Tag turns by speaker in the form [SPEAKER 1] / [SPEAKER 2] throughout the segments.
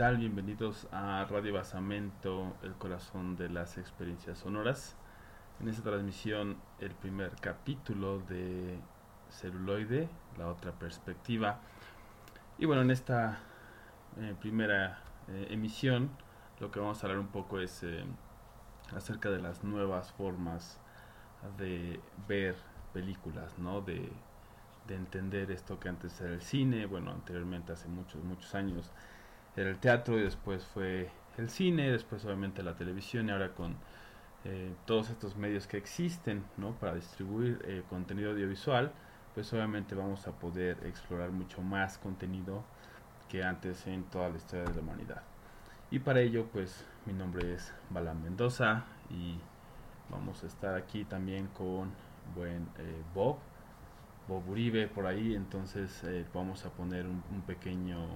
[SPEAKER 1] tal? Bienvenidos a Radio Basamento, el corazón de las experiencias sonoras. En esta transmisión, el primer capítulo de Celuloide, la otra perspectiva. Y bueno, en esta eh, primera eh, emisión, lo que vamos a hablar un poco es eh, acerca de las nuevas formas de ver películas, ¿no? De, de entender esto que antes era el cine, bueno, anteriormente hace muchos, muchos años era el teatro y después fue el cine, después obviamente la televisión y ahora con eh, todos estos medios que existen ¿no? para distribuir eh, contenido audiovisual, pues obviamente vamos a poder explorar mucho más contenido que antes en toda la historia de la humanidad. Y para ello, pues mi nombre es Balan Mendoza y vamos a estar aquí también con buen eh, Bob, Bob Uribe por ahí, entonces vamos a poner un pequeño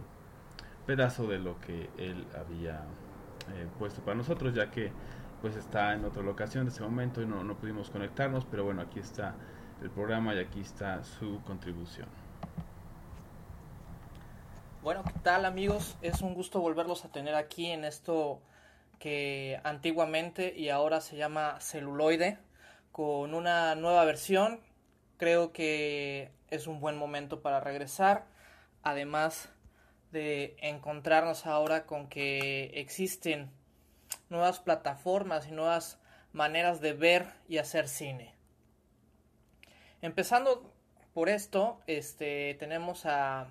[SPEAKER 1] pedazo de lo que él había eh, puesto para nosotros, ya que pues está en otra locación en ese momento y no, no pudimos conectarnos, pero bueno, aquí está el programa y aquí está su contribución.
[SPEAKER 2] Bueno, ¿qué tal amigos? Es un gusto volverlos a tener aquí en esto que antiguamente y ahora se llama celuloide, con una nueva versión. Creo que es un buen momento para regresar. Además, de encontrarnos ahora con que existen nuevas plataformas y nuevas maneras de ver y hacer cine. Empezando por esto, este tenemos a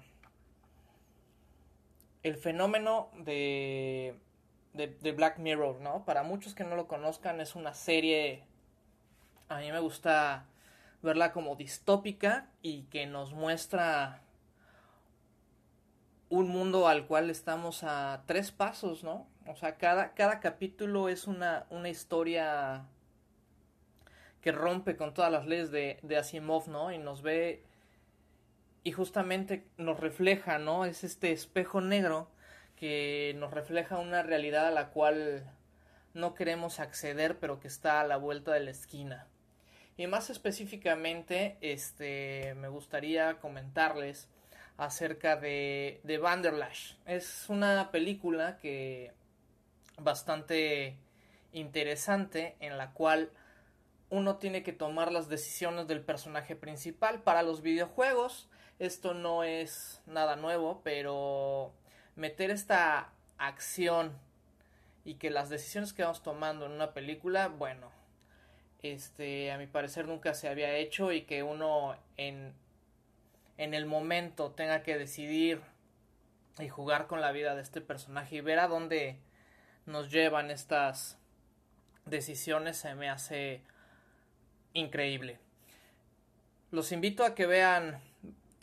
[SPEAKER 2] el fenómeno de, de, de, Black Mirror, ¿no? Para muchos que no lo conozcan, es una serie. A mí me gusta verla como distópica y que nos muestra un mundo al cual estamos a tres pasos, ¿no? O sea, cada, cada capítulo es una, una historia que rompe con todas las leyes de, de Asimov, ¿no? Y nos ve y justamente nos refleja, ¿no? Es este espejo negro que nos refleja una realidad a la cual no queremos acceder, pero que está a la vuelta de la esquina. Y más específicamente, este, me gustaría comentarles acerca de, de Vanderlash. Es una película que bastante interesante en la cual uno tiene que tomar las decisiones del personaje principal para los videojuegos. Esto no es nada nuevo, pero meter esta acción y que las decisiones que vamos tomando en una película, bueno, este a mi parecer nunca se había hecho y que uno en en el momento tenga que decidir y jugar con la vida de este personaje y ver a dónde nos llevan estas decisiones se me hace increíble. Los invito a que vean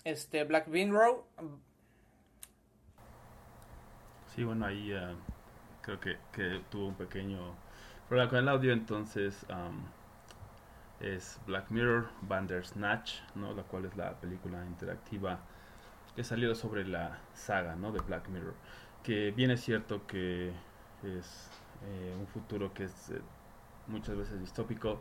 [SPEAKER 2] este Black Row.
[SPEAKER 1] Sí, bueno, ahí uh, creo que, que, tuvo un pequeño problema con el audio, entonces es Black Mirror Bandersnatch, ¿no? la cual es la película interactiva que salió sobre la saga ¿no? de Black Mirror. Que bien es cierto que es eh, un futuro que es eh, muchas veces distópico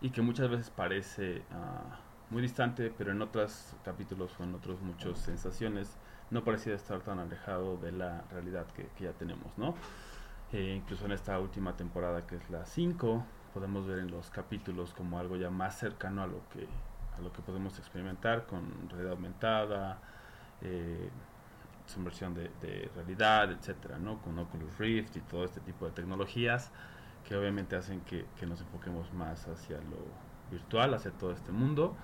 [SPEAKER 1] y que muchas veces parece uh, muy distante, pero en otros capítulos o en otros muchas sensaciones no parecía estar tan alejado de la realidad que, que ya tenemos, ¿no? Eh, incluso en esta última temporada que es la 5, podemos ver en los capítulos como algo ya más cercano a lo que a lo que podemos experimentar con realidad aumentada eh, subversión de, de, realidad etcétera no con Oculus Rift y todo este tipo de tecnologías que obviamente hacen que, que nos enfoquemos más hacia lo virtual hacia todo este mundo.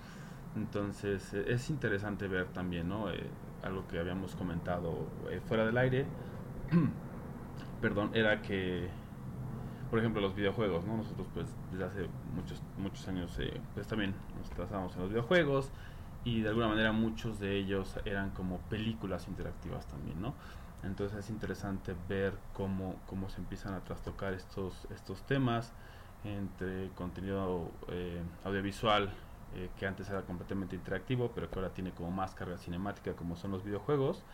[SPEAKER 1] Entonces eh, es interesante ver también no eh, algo que habíamos comentado eh, fuera del aire. Perdón era que por ejemplo, los videojuegos, ¿no? Nosotros, pues, desde hace muchos, muchos años, eh, pues también nos trazamos en los videojuegos y de alguna manera muchos de ellos eran como películas interactivas también, ¿no? Entonces es interesante ver cómo, cómo se empiezan a trastocar estos, estos temas entre contenido eh, audiovisual eh, que antes era completamente interactivo, pero que ahora tiene como más carga cinemática como son los videojuegos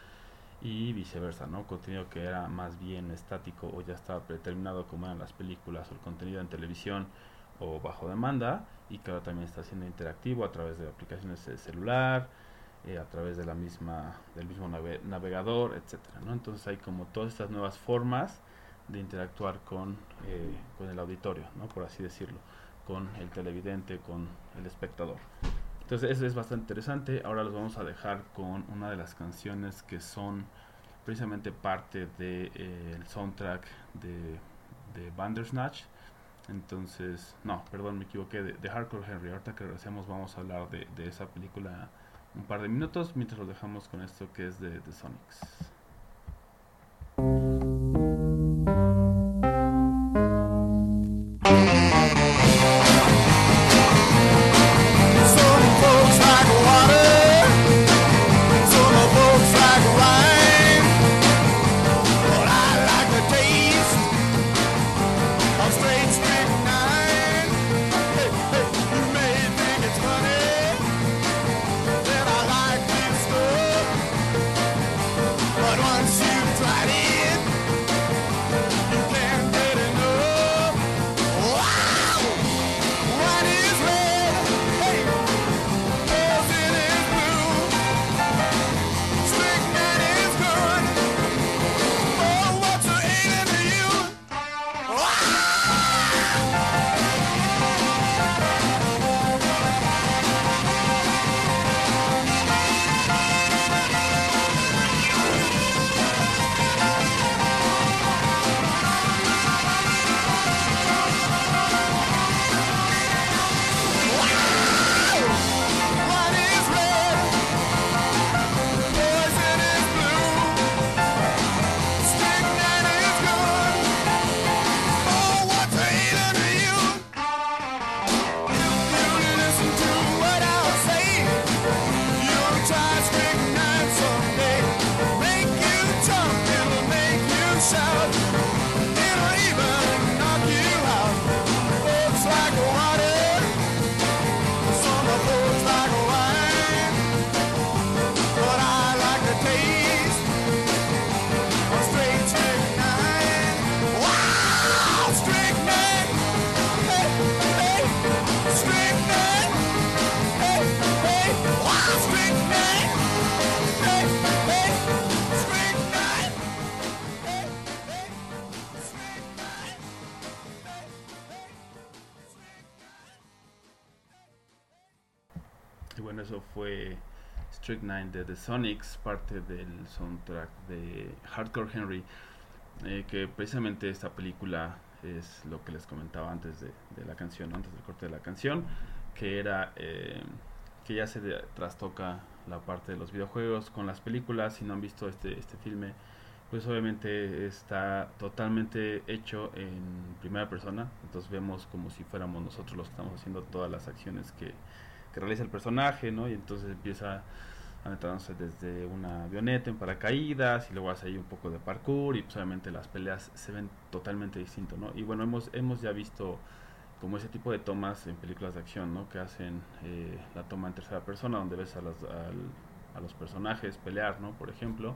[SPEAKER 1] y viceversa, ¿no? Contenido que era más bien estático o ya estaba predeterminado como eran las películas o el contenido en televisión o bajo demanda y que ahora también está siendo interactivo a través de aplicaciones de celular, eh, a través de la misma, del mismo navegador, etcétera, ¿no? Entonces hay como todas estas nuevas formas de interactuar con, eh, con el auditorio, ¿no? Por así decirlo, con el televidente, con el espectador. Entonces eso es bastante interesante. Ahora los vamos a dejar con una de las canciones que son precisamente parte del de, eh, soundtrack de, de Bandersnatch. Entonces, no, perdón, me equivoqué, de, Hardcore Henry. Ahorita que regresemos vamos a hablar de, de, esa película un par de minutos, mientras lo dejamos con esto que es de, de Sonics. De The Sonics, parte del soundtrack de Hardcore Henry, eh, que precisamente esta película es lo que les comentaba antes de, la canción, antes del corte de la canción, que era eh, que ya se trastoca la parte de los videojuegos con las películas. Si no han visto este, este filme, pues obviamente está totalmente hecho en primera persona. Entonces vemos como si fuéramos nosotros los que estamos haciendo todas las acciones que, que realiza el personaje, ¿no? Y entonces empieza aventándose desde una avioneta en paracaídas y luego hace ahí un poco de parkour y pues obviamente las peleas se ven totalmente distinto, ¿no? Y bueno, hemos, hemos ya visto como ese tipo de tomas en películas de acción, ¿no? Que hacen eh, la toma en tercera persona donde ves a los, a los personajes pelear, ¿no? Por ejemplo,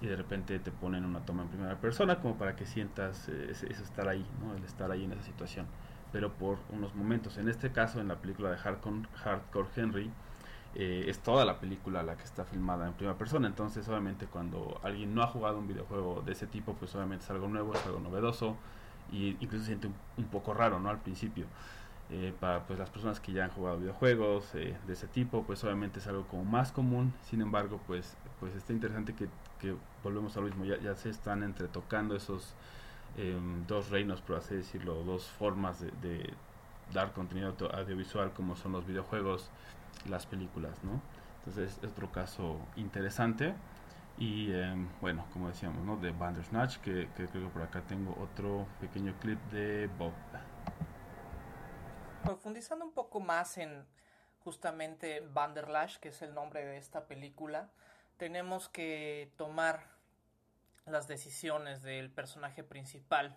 [SPEAKER 1] y de repente te ponen una toma en primera persona como para que sientas eh, estar ahí, ¿no? El estar ahí en esa situación, pero por unos momentos. En este caso, en la película de Hardcore, Hardcore Henry, eh, es toda la película la que está filmada en primera persona. Entonces, obviamente, cuando alguien no ha jugado un videojuego de ese tipo, pues obviamente es algo nuevo, es algo novedoso y incluso se siente un, poco raro, ¿no? Al principio. Eh, para pues las personas que ya han jugado videojuegos eh, de ese tipo, pues obviamente es algo como más común. Sin embargo, pues pues está interesante que, que volvemos a lo mismo. Ya, ya se están entretocando esos em, dos reinos, por así decirlo, dos formas de, dar contenido audiovisual como son los videojuegos las películas, ¿no? Entonces es otro caso interesante. Y em, bueno, como decíamos, ¿no? De Bandersnatch, que, que creo que por acá tengo otro pequeño clip de Bob.
[SPEAKER 2] Profundizando un poco más en justamente Banderlash, que es el nombre de esta película, tenemos que tomar las decisiones del personaje principal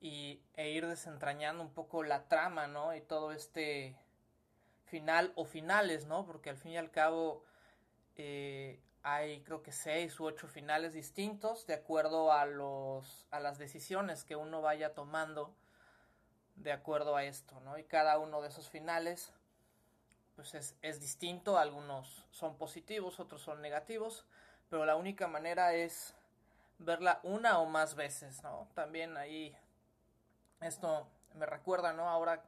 [SPEAKER 2] y, e ir desentrañando un poco la trama, ¿no? Y todo este final o finales, ¿no? Porque al fin y al cabo eh, hay creo que seis u ocho finales distintos de acuerdo a los a las decisiones que uno vaya tomando de acuerdo a esto, ¿no? Y cada uno de esos finales pues es, es distinto, algunos son positivos, otros son negativos, pero la única manera es verla una o más veces, ¿no? También ahí esto me recuerda, ¿no? Ahora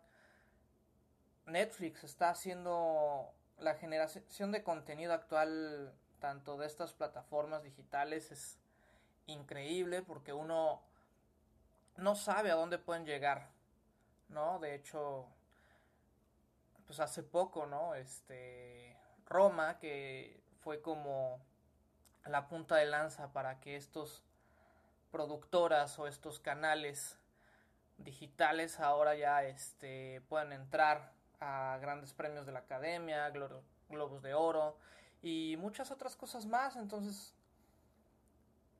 [SPEAKER 2] Netflix está haciendo la generación de contenido actual tanto de estas plataformas digitales es increíble porque uno no sabe a dónde pueden llegar, ¿no? De hecho, pues hace poco, ¿no? Este Roma que fue como la punta de lanza para que estos productoras o estos canales digitales ahora ya este puedan entrar a grandes premios de la academia, globos de oro y muchas otras cosas más. Entonces,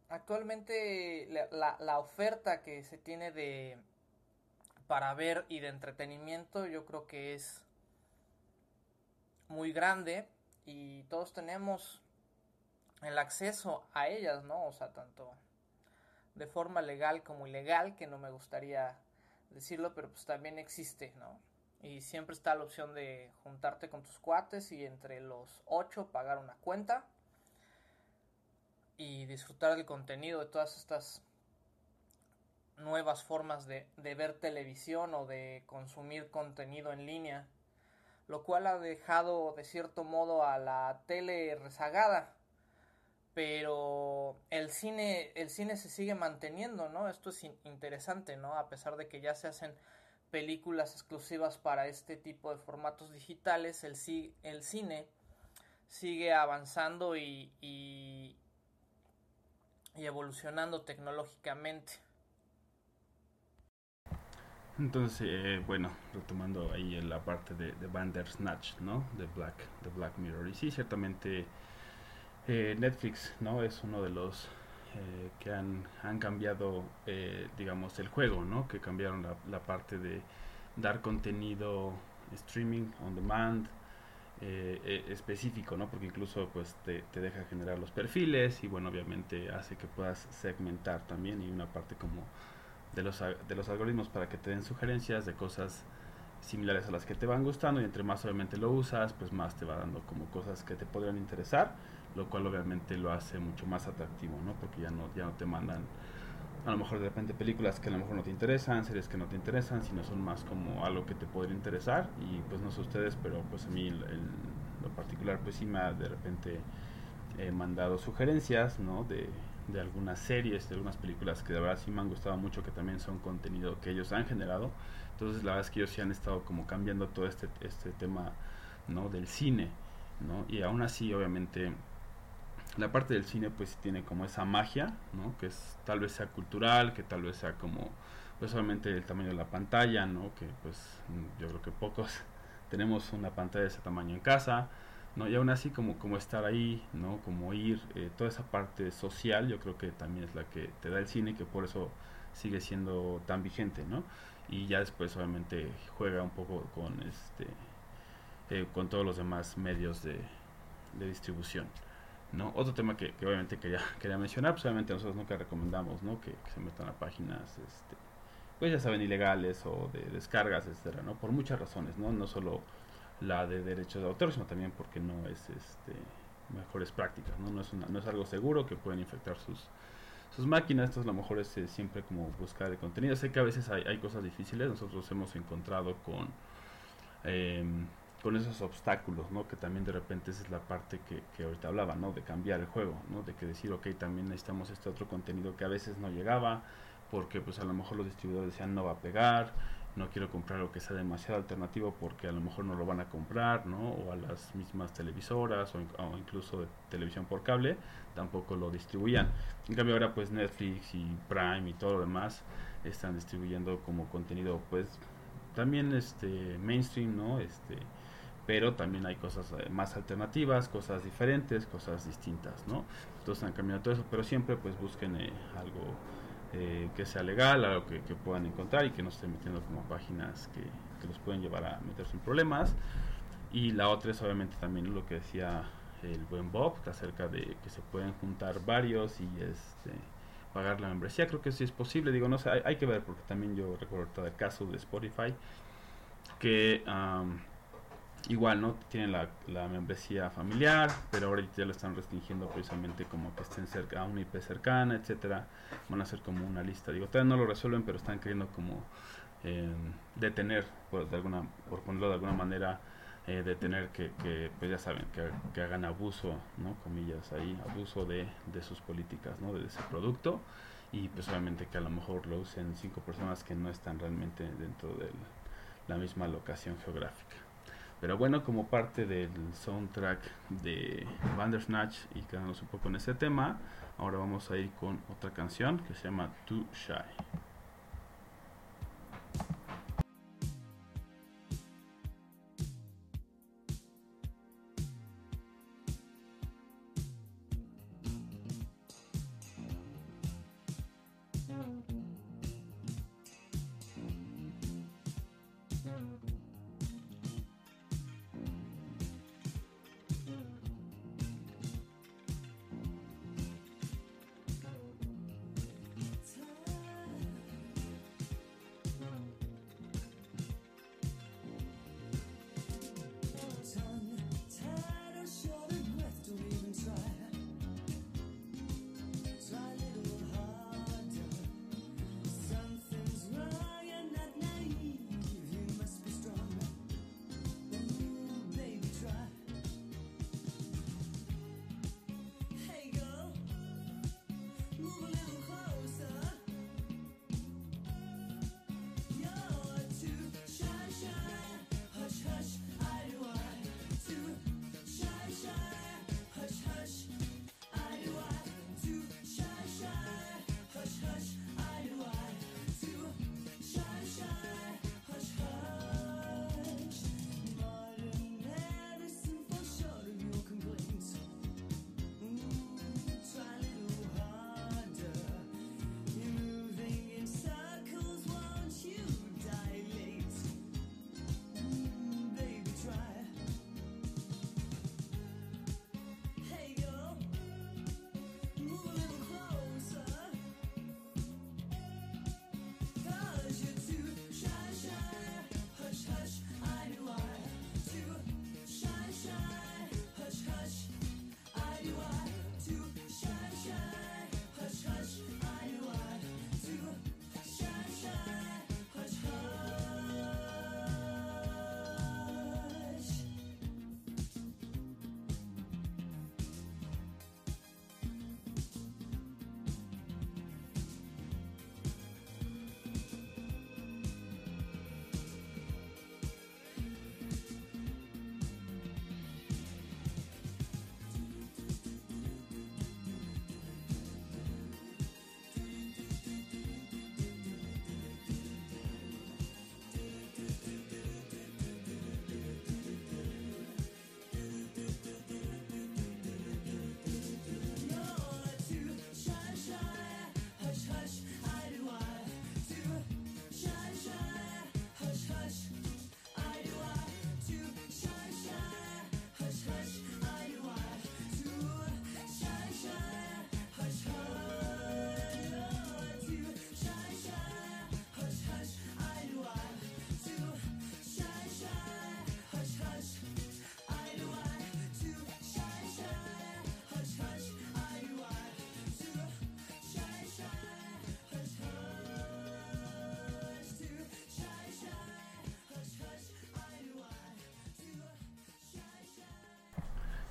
[SPEAKER 2] actualmente la, la, oferta que se tiene de para ver y de entretenimiento yo creo que es muy grande y todos tenemos el acceso a ellas, ¿no? O sea, tanto de forma legal como ilegal, que no me gustaría decirlo, pero pues también existe, ¿no? Y siempre está la opción de juntarte con tus cuates y entre los ocho pagar una cuenta y disfrutar del contenido de todas estas nuevas formas de, de ver televisión o de consumir contenido en línea, lo cual ha dejado de cierto modo a la tele rezagada pero el cine el cine se sigue manteniendo no esto es interesante no a pesar de que ya se hacen películas exclusivas para este tipo de formatos digitales el el cine sigue avanzando y, y, evolucionando tecnológicamente.
[SPEAKER 1] Entonces eh, bueno retomando ahí la parte de, de Bandersnatch no de Black de Black Mirror. Y sí ciertamente eh, Netflix, ¿no? Es uno de los eh, que han, han cambiado, eh, digamos, el juego, ¿no? Que cambiaron la, parte de dar contenido streaming on demand específico, ¿no? Porque incluso pues te, te, deja generar los perfiles y bueno, obviamente hace que puedas segmentar también y una parte como de los, de los algoritmos para que te den sugerencias de cosas similares a las que te van gustando y entre más obviamente lo usas, pues más te va dando como cosas que te podrían interesar lo cual obviamente lo hace mucho más atractivo, ¿no? Porque ya no, ya no te mandan a lo mejor de repente películas que a lo mejor no te interesan, series que no te interesan, sino son más como algo que te podría interesar y pues no sé ustedes, pero pues a mí en lo particular pues sí me ha de repente he mandado sugerencias, ¿no? De, de algunas series, de algunas películas que de verdad sí me han gustado mucho, que también son contenido que ellos han generado. Entonces la verdad es que ellos sí han estado como cambiando todo este, este tema, ¿no? Del cine, ¿no? Y aún así obviamente la parte del cine pues tiene como esa magia, ¿no? Que es tal vez sea cultural, que tal vez sea como pues solamente el tamaño de la pantalla, ¿no? Que pues yo creo que pocos tenemos una pantalla de ese tamaño en casa, ¿no? Y aún así como, como estar ahí, ¿no? Como ir, eh, toda esa parte social yo creo que también es la que te da el cine, que por eso sigue siendo tan vigente, ¿no? Y ya después obviamente juega un poco con este eh, con todos los demás medios de, de distribución. ¿No? Otro tema que, obviamente quería, quería mencionar, pues obviamente nosotros nunca recomendamos. Que, se metan a páginas, este, pues ya saben, ilegales o de descargas, etcétera, ¿no? Por muchas razones, ¿no? No solo la de derechos de autor, sino también porque no es, este, mejores prácticas, ¿no? No es, una, no es algo seguro que pueden infectar sus, sus máquinas, entonces a lo mejor es siempre como buscar el contenido. Sé que a veces hay, hay cosas difíciles, nosotros hemos encontrado con... Eh, con esos obstáculos, ¿no? Que también de repente esa es la parte que, que ahorita hablaba, ¿no? De cambiar el juego, ¿no? De que decir, ok, también necesitamos este otro contenido que a veces no llegaba, porque pues a lo mejor los distribuidores decían no va a pegar, no quiero comprar lo que sea demasiado alternativo porque a lo mejor no lo van a comprar, ¿no? O a las mismas televisoras o, incluso de televisión por cable tampoco lo distribuían. En cambio ahora pues Netflix y Prime y todo lo demás están distribuyendo como contenido pues también este mainstream, ¿no? Este pero también hay cosas eh, más alternativas, cosas diferentes, cosas distintas, ¿no? Entonces han cambiado todo eso, pero siempre pues busquen eh, algo eh, que sea legal, algo que, puedan encontrar y que no estén metiendo como páginas que, que, los pueden llevar a meter sin problemas. Y la otra es obviamente también lo que decía el buen Bob, acerca de que se pueden juntar varios y este pagar la membresía, creo que sí es posible, digo, no sé, hay, que ver porque también yo recuerdo el caso de Spotify que
[SPEAKER 3] igual, ¿no? Tienen la, membresía familiar, pero ahorita ya lo están restringiendo precisamente como que estén cerca a una IP cercana, etcétera. Van a hacer como una lista. Digo, todavía no lo resuelven, pero están queriendo como eh, detener, por, de alguna, por ponerlo de alguna manera, eh, detener que, que, pues ya saben, que, que, hagan abuso, ¿no? Comillas ahí, abuso de, de sus políticas, ¿no? De ese producto. Y pues obviamente que a lo mejor lo usen cinco personas que no están realmente dentro de la misma locación geográfica. Pero bueno, como parte del soundtrack de Bandersnatch y quedándonos un poco en ese tema, ahora vamos a ir con otra canción que se llama Too Shy.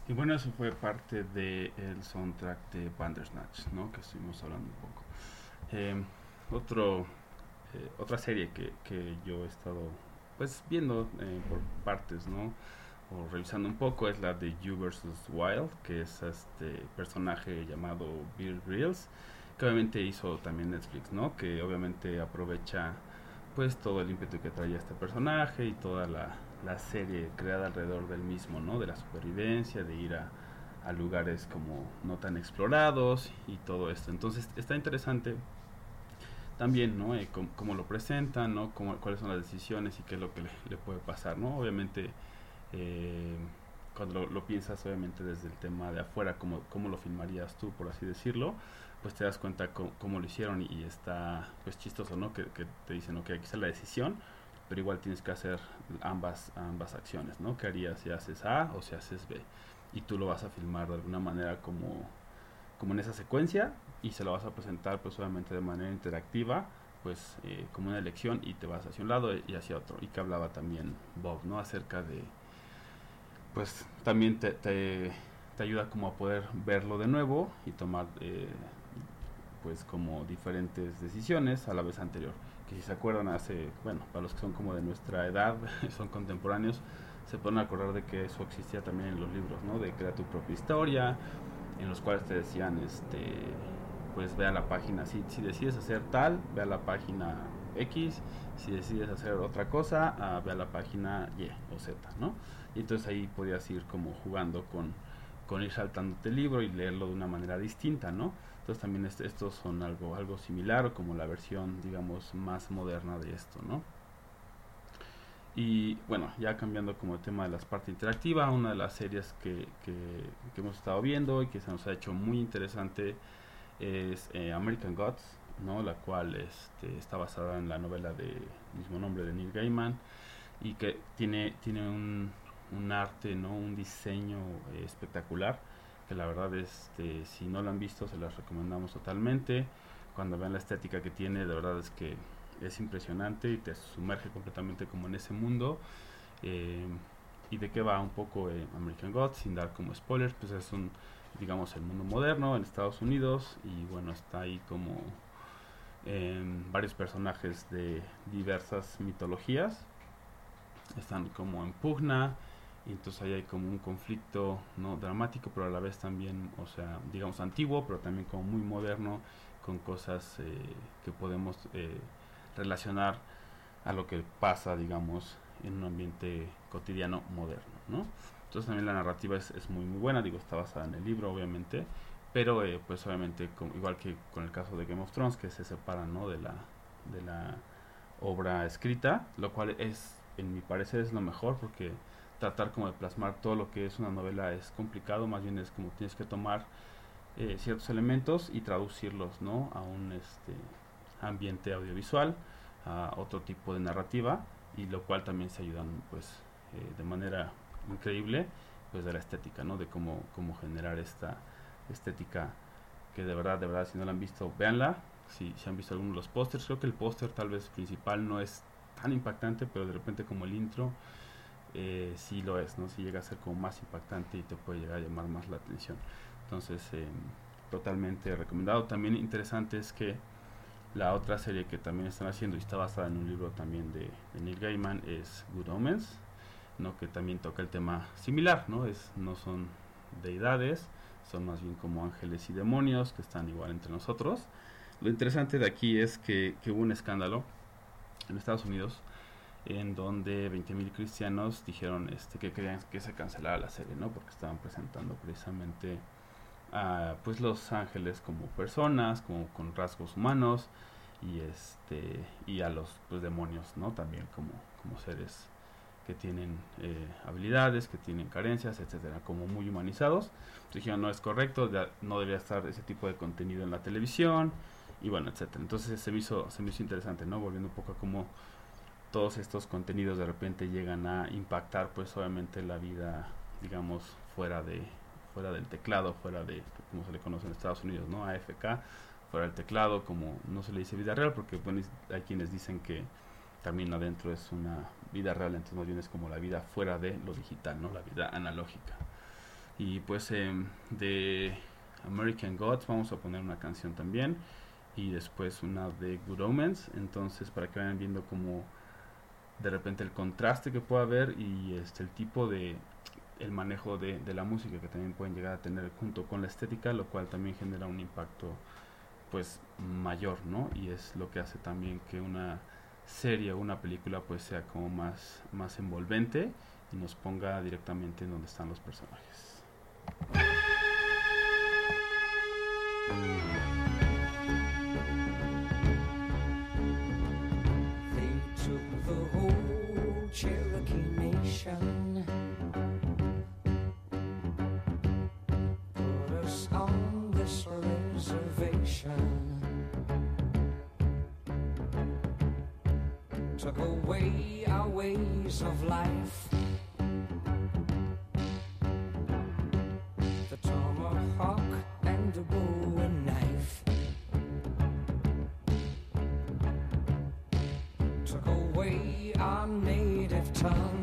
[SPEAKER 3] Y bueno, eso fue parte del el soundtrack de Bandersnatch, ¿no? Que estuvimos hablando un poco. Eh, otro, eh, otra serie que, que, yo he estado pues viendo eh, por partes, ¿no? O revisando un poco es la de You vs. Wild, que es este personaje llamado Bill Reels, que obviamente hizo también Netflix, ¿no? Que obviamente aprovecha pues todo el ímpetu que traía este personaje y toda la la serie creada alrededor del mismo, ¿no? De la supervivencia, de ir a, lugares como no tan explorados y todo esto. Entonces está interesante también, ¿no? Eh, cómo, lo presentan, ¿no? Cómo, cuáles son las decisiones y qué es lo que le, puede pasar, ¿no? Obviamente, eh, cuando lo, piensas, obviamente, desde el tema de afuera, cómo, cómo lo filmarías tú, por así decirlo, pues te das cuenta cómo, lo hicieron y, está, pues, chistoso, ¿no? Que, que te dicen, ok, aquí está la decisión,
[SPEAKER 1] pero igual tienes que hacer ambas, ambas acciones, ¿no? ¿Qué harías si haces A o si haces B? Y tú lo vas a filmar de alguna manera como, como en esa secuencia y se lo vas a presentar pues obviamente de manera interactiva pues eh, como una elección y te vas hacia un lado y hacia otro y que hablaba también Bob no acerca de pues también te, te, ayuda como a poder verlo de nuevo y tomar eh, pues como diferentes decisiones a la vez anterior que si se acuerdan hace bueno para los que son como de nuestra edad son contemporáneos se pueden acordar de que eso existía también en los libros no de crear tu propia historia en los cuales te decían este pues ve a la página, si, si decides hacer tal, ve a la página X, si decides hacer otra cosa, uh, ve a la página Y o Z, ¿no? Y entonces ahí podías ir como jugando con, con ir saltándote el libro y leerlo de una manera distinta, ¿no? Entonces también estos son algo, algo similar o como la versión, digamos, más moderna de esto, ¿no? Y bueno, ya cambiando como el tema de las partes interactiva, una de las series que, que, que hemos estado viendo y que se nos ha hecho muy interesante es eh, American Gods, ¿no? la cual este, está basada en la novela de mismo nombre de Neil Gaiman y que tiene, tiene un, un arte, ¿no? un diseño eh, espectacular que la verdad este, si no lo han visto se las recomendamos totalmente. Cuando vean la estética que tiene de verdad es que es impresionante y te sumerge completamente como en ese mundo. Eh, y de qué va un poco American Gods sin dar como spoilers pues es un digamos, el mundo moderno en Estados Unidos y bueno, está ahí como varios personajes de diversas mitologías. Están como en pugna y entonces ahí hay como un conflicto no dramático pero a la vez también o sea digamos antiguo pero también como muy moderno con cosas eh, que podemos eh, relacionar a lo que pasa digamos en un ambiente cotidiano moderno no entonces también la narrativa es, es, muy muy buena, digo, está basada en el libro obviamente, pero eh, pues obviamente igual que con el caso de Game of Thrones que se separan ¿no? de, la, de la obra escrita, lo cual es, en mi parecer, es lo mejor porque tratar como de plasmar todo lo que es una novela es complicado, más bien es como tienes que tomar eh, ciertos elementos y traducirlos ¿no? a un este, ambiente audiovisual, a otro tipo de narrativa y lo cual también se ayudan pues eh, de manera increíble pues de la estética, ¿no? De cómo, cómo generar esta estética que de verdad, de verdad, si no la han visto, véanla. Si, si han visto algunos de los pósters, creo que el póster tal vez principal no es tan impactante, pero de repente como el intro eh, sí lo es, ¿no? Si llega a ser como más impactante y te puede llegar a llamar más la atención. Entonces, eh, totalmente recomendado. También interesante es que la otra serie que también están haciendo y está basada en un libro también de, Neil Gaiman es Good Omens ¿no? que también toca el tema similar, ¿no? Es, no son deidades, son más bien como ángeles y demonios que están igual entre nosotros. Lo interesante de aquí es que, hubo un escándalo en Estados Unidos en donde 20.000 cristianos dijeron este, que querían que se cancelara la serie, ¿no? Porque estaban presentando precisamente a pues los ángeles como personas, como con rasgos humanos y este y a los pues, demonios, ¿no? También como, como seres que tienen eh, habilidades, que tienen carencias, etcétera, como muy humanizados. Dijeron, no es correcto, no debería estar ese tipo de contenido en la televisión, y bueno, etcétera. Entonces se me hizo, se me hizo interesante, ¿no? Volviendo un poco a cómo todos estos contenidos de repente llegan a impactar, pues obviamente la vida, digamos, fuera de fuera del teclado, fuera de, como se le conoce en Estados Unidos, ¿no? AFK, fuera del teclado, como no se le dice vida real, porque bueno, hay quienes dicen que también adentro es una vida real, entonces más bien es como la vida fuera de lo digital, ¿no? La vida analógica. Y pues em, de American Gods vamos a poner una canción también y después una de Good Omens, entonces para que vayan viendo como de repente el contraste que puede haber y este el tipo de el manejo de, de la música que también pueden llegar a tener junto con la estética, lo cual también genera un impacto pues mayor, ¿no? Y es lo que hace también que una serie o una película pues sea como más, más envolvente y nos ponga directamente en donde están los personajes.
[SPEAKER 4] Took away our ways of life. The tomahawk and the bow and knife took away our native tongue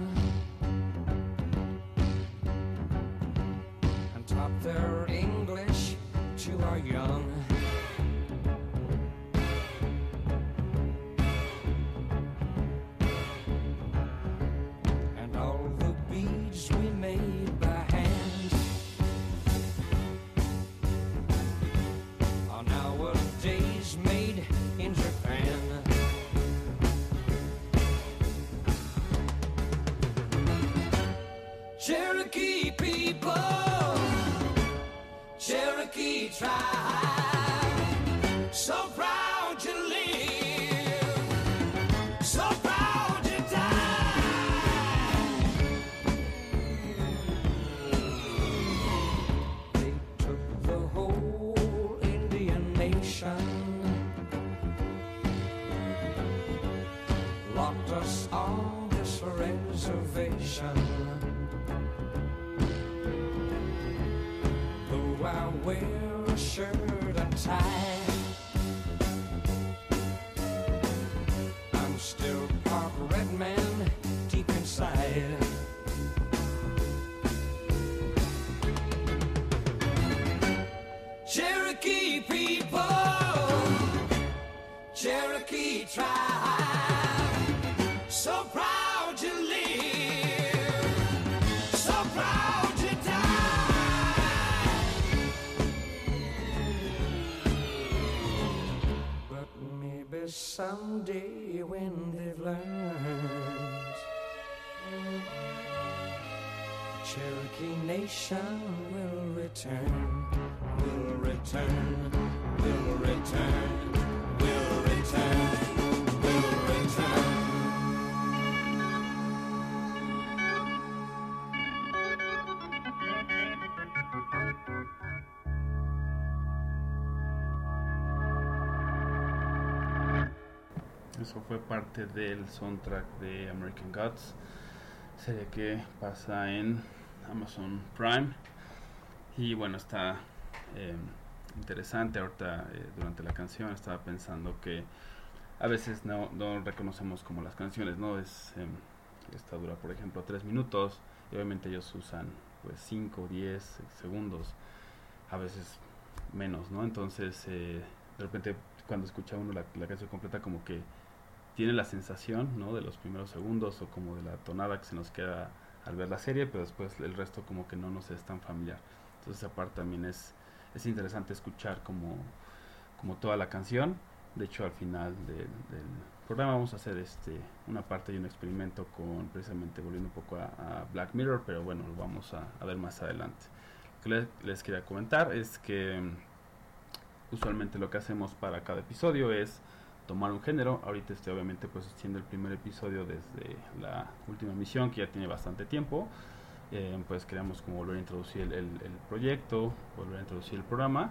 [SPEAKER 4] someday when they've learned. The Cherokee Nation will return, will return, will return,
[SPEAKER 1] fue parte del soundtrack de American Gods, serie que pasa en Amazon Prime. Y bueno, está eh, interesante. Ahorita, eh, durante la canción, estaba pensando que a veces no, no reconocemos como las canciones, ¿no? Es, eh, esta dura, por ejemplo, 3 minutos. Y obviamente ellos usan pues 5 o 10 segundos, a veces menos, ¿no? Entonces, eh, de repente, cuando escucha uno la, la canción completa, como que tiene la sensación ¿no? de los primeros segundos o como de la tonada que se nos queda al ver la serie, pero después el resto como que no nos es tan familiar. Entonces esa parte también es, es interesante escuchar como, como toda la canción. De hecho al final del, del programa vamos a hacer este una parte y un experimento con precisamente volviendo un poco a, a Black Mirror, pero bueno, lo vamos a, a ver más adelante. Lo que les, les quería comentar es que mm, usualmente lo que hacemos para cada episodio es tomar un género. Ahorita estoy obviamente pues haciendo el primer episodio desde la última emisión que ya tiene bastante tiempo. Eh, pues queríamos como volver a introducir el, el, el, proyecto, volver a introducir el programa.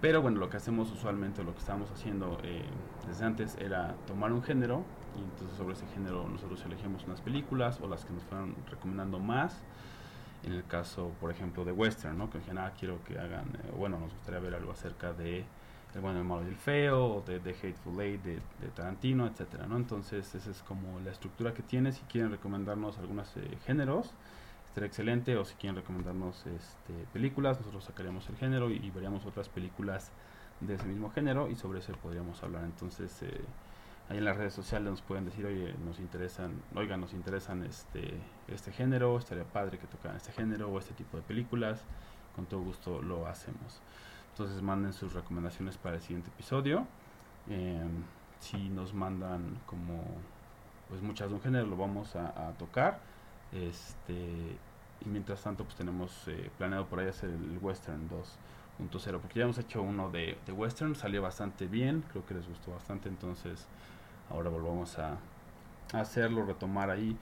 [SPEAKER 1] Pero bueno, lo que hacemos usualmente, lo que estábamos haciendo eh, desde antes era tomar un género y entonces sobre ese género nosotros elegimos unas películas o las que nos fueron recomendando más. En el caso, por ejemplo, de western, ¿no? Que dijeron, ah, quiero que hagan, eh, bueno, nos gustaría ver algo acerca de el bueno, el malo y el feo, de, de Hateful Eight, de, de, Tarantino, etcétera, ¿no? Entonces, esa es como la estructura que tiene. Si quieren recomendarnos algunos eh, géneros, estaría excelente. O si quieren recomendarnos este, películas, nosotros sacaríamos el género y, y, veríamos otras películas de ese mismo género y sobre eso podríamos hablar. Entonces, eh, ahí en las redes sociales nos pueden decir, oye, nos interesan, oigan, nos interesan este, este género, estaría padre que tocaran este género o este tipo de películas. Con todo gusto lo hacemos. Entonces manden sus recomendaciones para el siguiente episodio. Eh, si nos mandan como pues muchas de un género lo vamos a, tocar. Este y mientras tanto pues tenemos eh, planeado por ahí hacer el western 2.0 porque ya hemos hecho uno de, western salió bastante bien creo que les gustó bastante entonces ahora volvamos a, hacerlo retomar ahí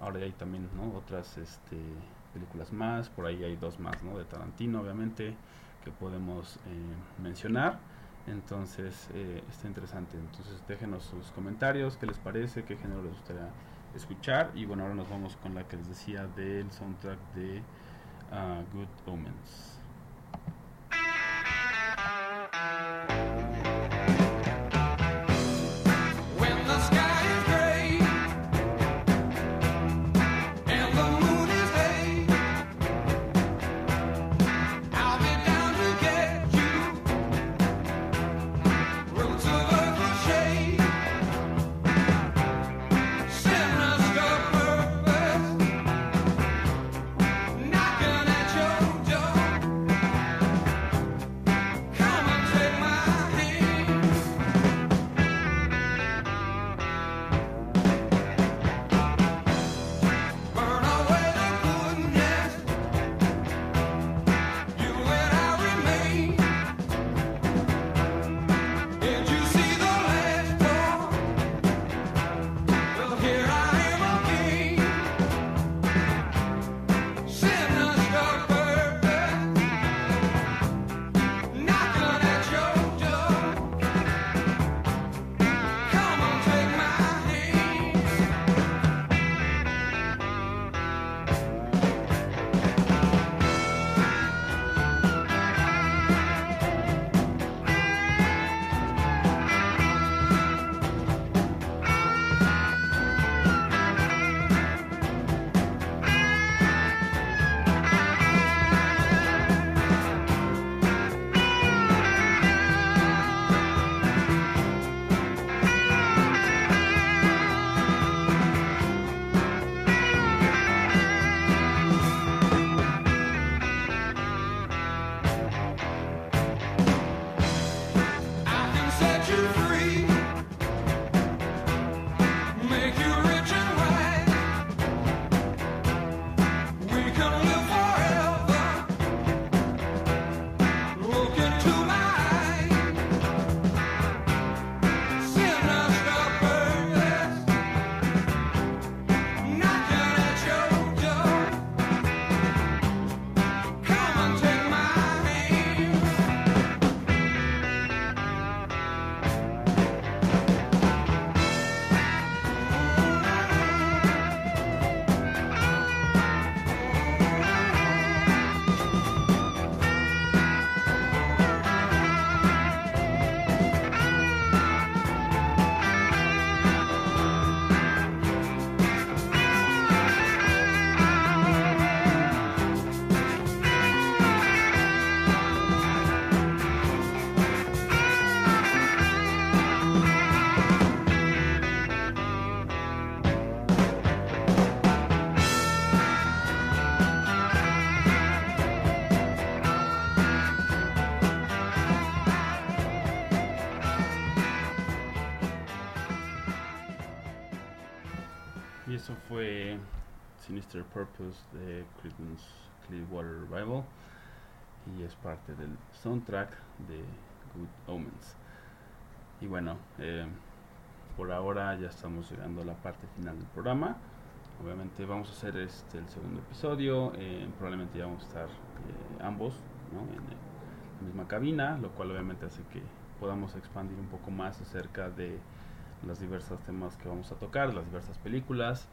[SPEAKER 1] ahora hay también ¿no? otras este, películas más por ahí hay dos más ¿no? de Tarantino obviamente podemos eh, mencionar. Entonces, eh, está interesante. Entonces, déjenos sus comentarios, qué les parece, qué género les gustaría escuchar. Y bueno, ahora nos vamos con la que les decía del soundtrack de ah, Good Omens.
[SPEAKER 4] Sinister Purpose
[SPEAKER 1] de Creedence Clearwater Revival y es parte del soundtrack de Good Omens. Y bueno, eh, por ahora ya estamos llegando a la parte final del programa. Obviamente vamos a hacer este el segundo episodio. eh, probablemente ya vamos a estar eh, ambos ¿no? en eh, la misma cabina, lo cual obviamente hace que podamos expandir un poco más acerca de los diversos temas que vamos a tocar, las diversas películas,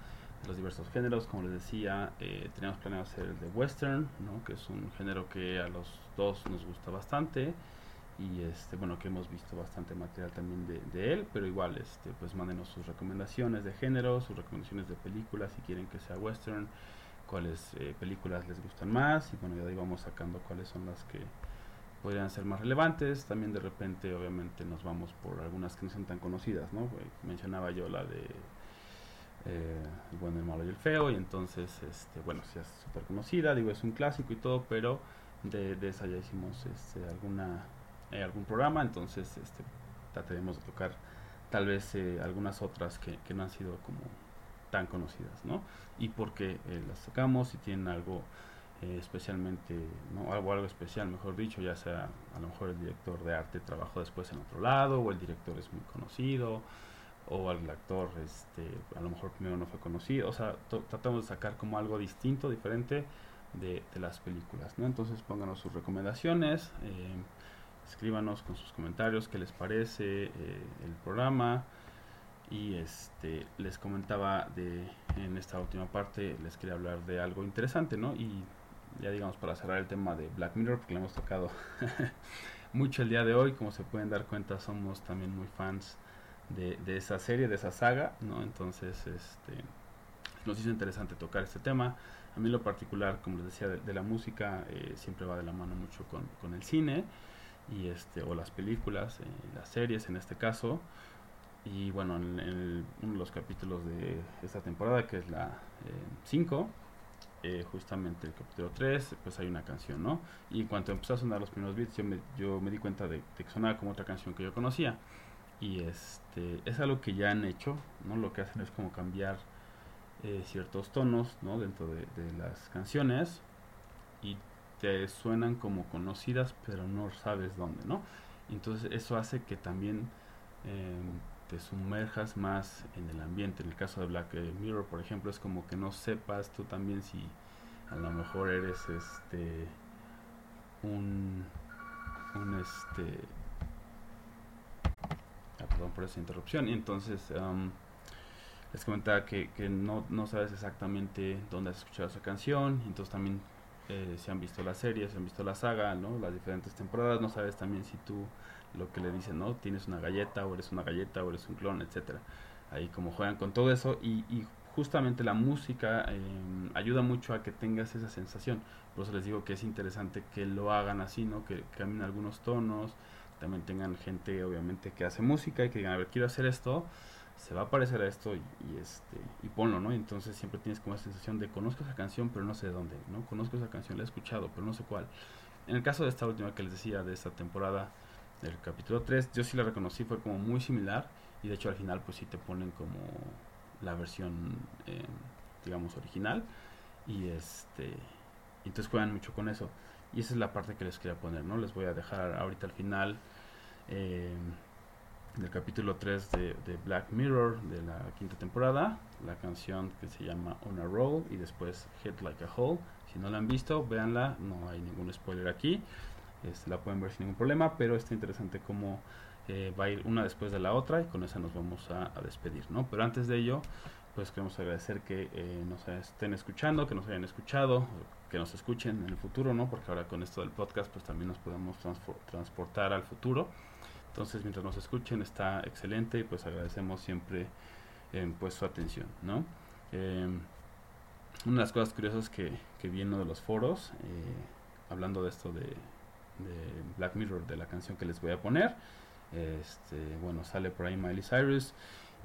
[SPEAKER 1] los diversos géneros. Como les decía, eh, teníamos planeado hacer el de western, ¿no? que es un género que a los dos nos gusta bastante y este bueno que hemos visto bastante material también de, de él pero igual este pues mándenos sus recomendaciones de género sus recomendaciones de películas si quieren que sea western cuáles eh, películas les gustan más y bueno de ahí vamos sacando cuáles son las que podrían ser más relevantes también de repente obviamente nos vamos por algunas que no son tan conocidas no mencionaba yo la de eh, el bueno el malo y el feo y entonces este bueno sí es súper conocida digo es un clásico y todo pero de, de esa ya hicimos este alguna eh, algún programa entonces este trataremos de tocar tal vez eh, algunas otras que, que no han sido como tan conocidas no y porque eh, las tocamos y tienen algo eh, especialmente algo algo especial mejor dicho ya sea a lo mejor el director de arte trabajó después en otro lado o el director es muy conocido o el actor este a lo mejor primero no fue conocido o sea tratamos de sacar como algo distinto diferente de, las películas no entonces pónganos sus recomendaciones eh, escríbanos con sus comentarios, qué les parece eh, el programa. Y este les comentaba de en esta última parte les quería hablar de algo interesante, ¿no? Y ya digamos para cerrar el tema de Black Mirror, porque le hemos tocado mucho el día de hoy, como se pueden dar cuenta, somos también muy fans de, esa serie, de esa saga, ¿no? Entonces, este nos hizo interesante tocar este tema. A mí lo particular, como les decía, de, la música eh, siempre va de la mano mucho con, con, el cine y este o las películas, eh, las series en este caso. Y bueno, en, uno de los capítulos de esta temporada, que es la 5, eh, justamente el capítulo 3, pues hay una canción, ¿no? Y en cuanto empezó a sonar los primeros beats, yo me, yo me di cuenta de, de, que sonaba como otra canción que yo conocía. Y este es algo que ya han hecho, ¿no? Lo que hacen es como cambiar eh, ciertos tonos ¿no? dentro de, las canciones y te suenan como conocidas pero no sabes dónde no entonces eso hace que también eh, te sumerjas más en el ambiente en el caso de Black Mirror por ejemplo es como que no sepas tú también si a lo mejor eres este un un este perdón por esa interrupción y entonces um, les comentaba que, que no, no, sabes exactamente dónde has escuchado esa canción, entonces también eh, se han visto las series, se han visto la saga, ¿no? las diferentes temporadas, no sabes también si tú lo que le dicen, ¿no? Tienes una galleta o eres una galleta o eres un clon, etcétera. Ahí como juegan con todo eso y, y justamente la música eh, ayuda mucho a que tengas esa sensación. Por eso les digo que es interesante que lo hagan así, ¿no? Que cambien algunos tonos, también tengan gente obviamente que hace música y que digan, a ver, quiero hacer esto se va a parecer a esto y, y, este y ponlo, ¿no? Entonces siempre tienes como la sensación de conozco esa canción pero no sé de dónde, ¿no? Conozco esa canción, la he escuchado pero no sé cuál. En el caso de esta última que les decía, de esta temporada, del capítulo 3, yo sí la reconocí, fue como muy similar y de hecho al final pues sí te ponen como la versión, eh, digamos, original y este, entonces juegan mucho con eso y esa es la parte que les quería poner, ¿no? Les voy a dejar ahorita al final. Eh, del capítulo 3 de, Black Mirror de la quinta temporada, la canción que se llama On a Roll y después Hit Like a Hole. Si no la han visto, véanla, no hay ningún spoiler aquí, este, la pueden ver sin ningún problema, pero está interesante cómo eh, va a ir una después de la otra y con esa nos vamos a, a despedir, ¿no? Pero antes de ello, pues queremos agradecer que eh, nos estén escuchando, que nos hayan escuchado, que nos escuchen en el futuro, ¿no? Porque ahora con esto del podcast, pues también nos podemos transportar al futuro. Entonces, mientras nos escuchen, está excelente y pues agradecemos siempre eh, pues su atención, ¿no? Eh, una de las cosas curiosas que, que uno de los foros, eh, hablando de esto de, de, Black Mirror, de la canción que les voy a poner, este, bueno, sale por ahí Miley Cyrus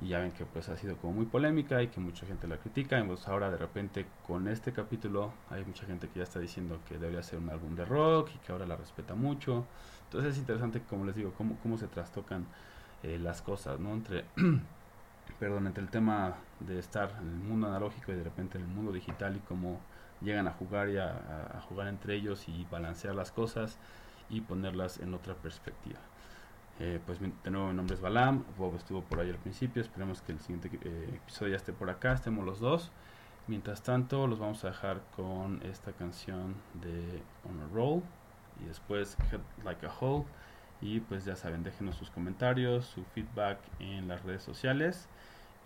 [SPEAKER 1] y ya ven que pues ha sido como muy polémica y que mucha gente la critica. Y pues ahora de repente con este capítulo hay mucha gente que ya está diciendo que debería ser un álbum de rock y que ahora la respeta mucho. Entonces es interesante como les digo cómo, cómo se trastocan eh, las cosas no entre perdón entre el tema de estar en el mundo analógico y de repente en el mundo digital y cómo llegan a jugar y a, a jugar entre ellos y balancear las cosas y ponerlas en otra perspectiva eh, pues de nuevo mi nombre es Balam, Bob estuvo por ahí al principio, esperemos que el siguiente eh, episodio ya esté por acá, estemos los dos. Mientras tanto los vamos a dejar con esta canción de On a Roll y después Head Like a Hole y pues ya saben, déjenos sus comentarios, su feedback en las redes sociales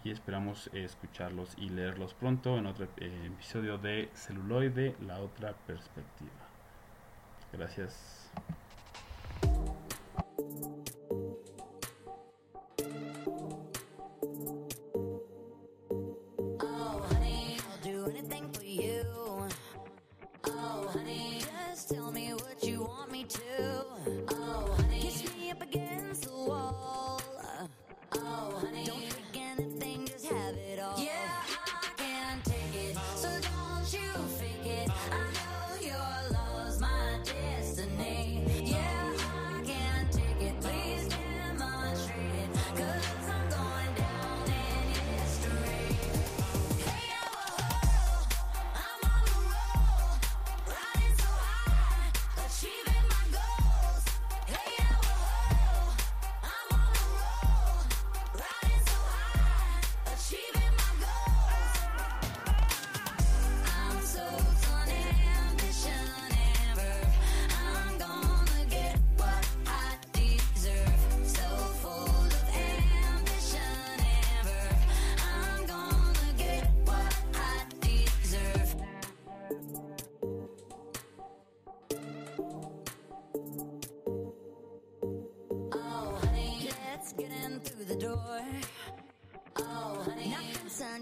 [SPEAKER 1] y esperamos eh, escucharlos y leerlos pronto en otro episodio de Celuloide, la otra perspectiva. Gracias.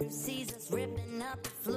[SPEAKER 5] Who sees us ripping up the floor.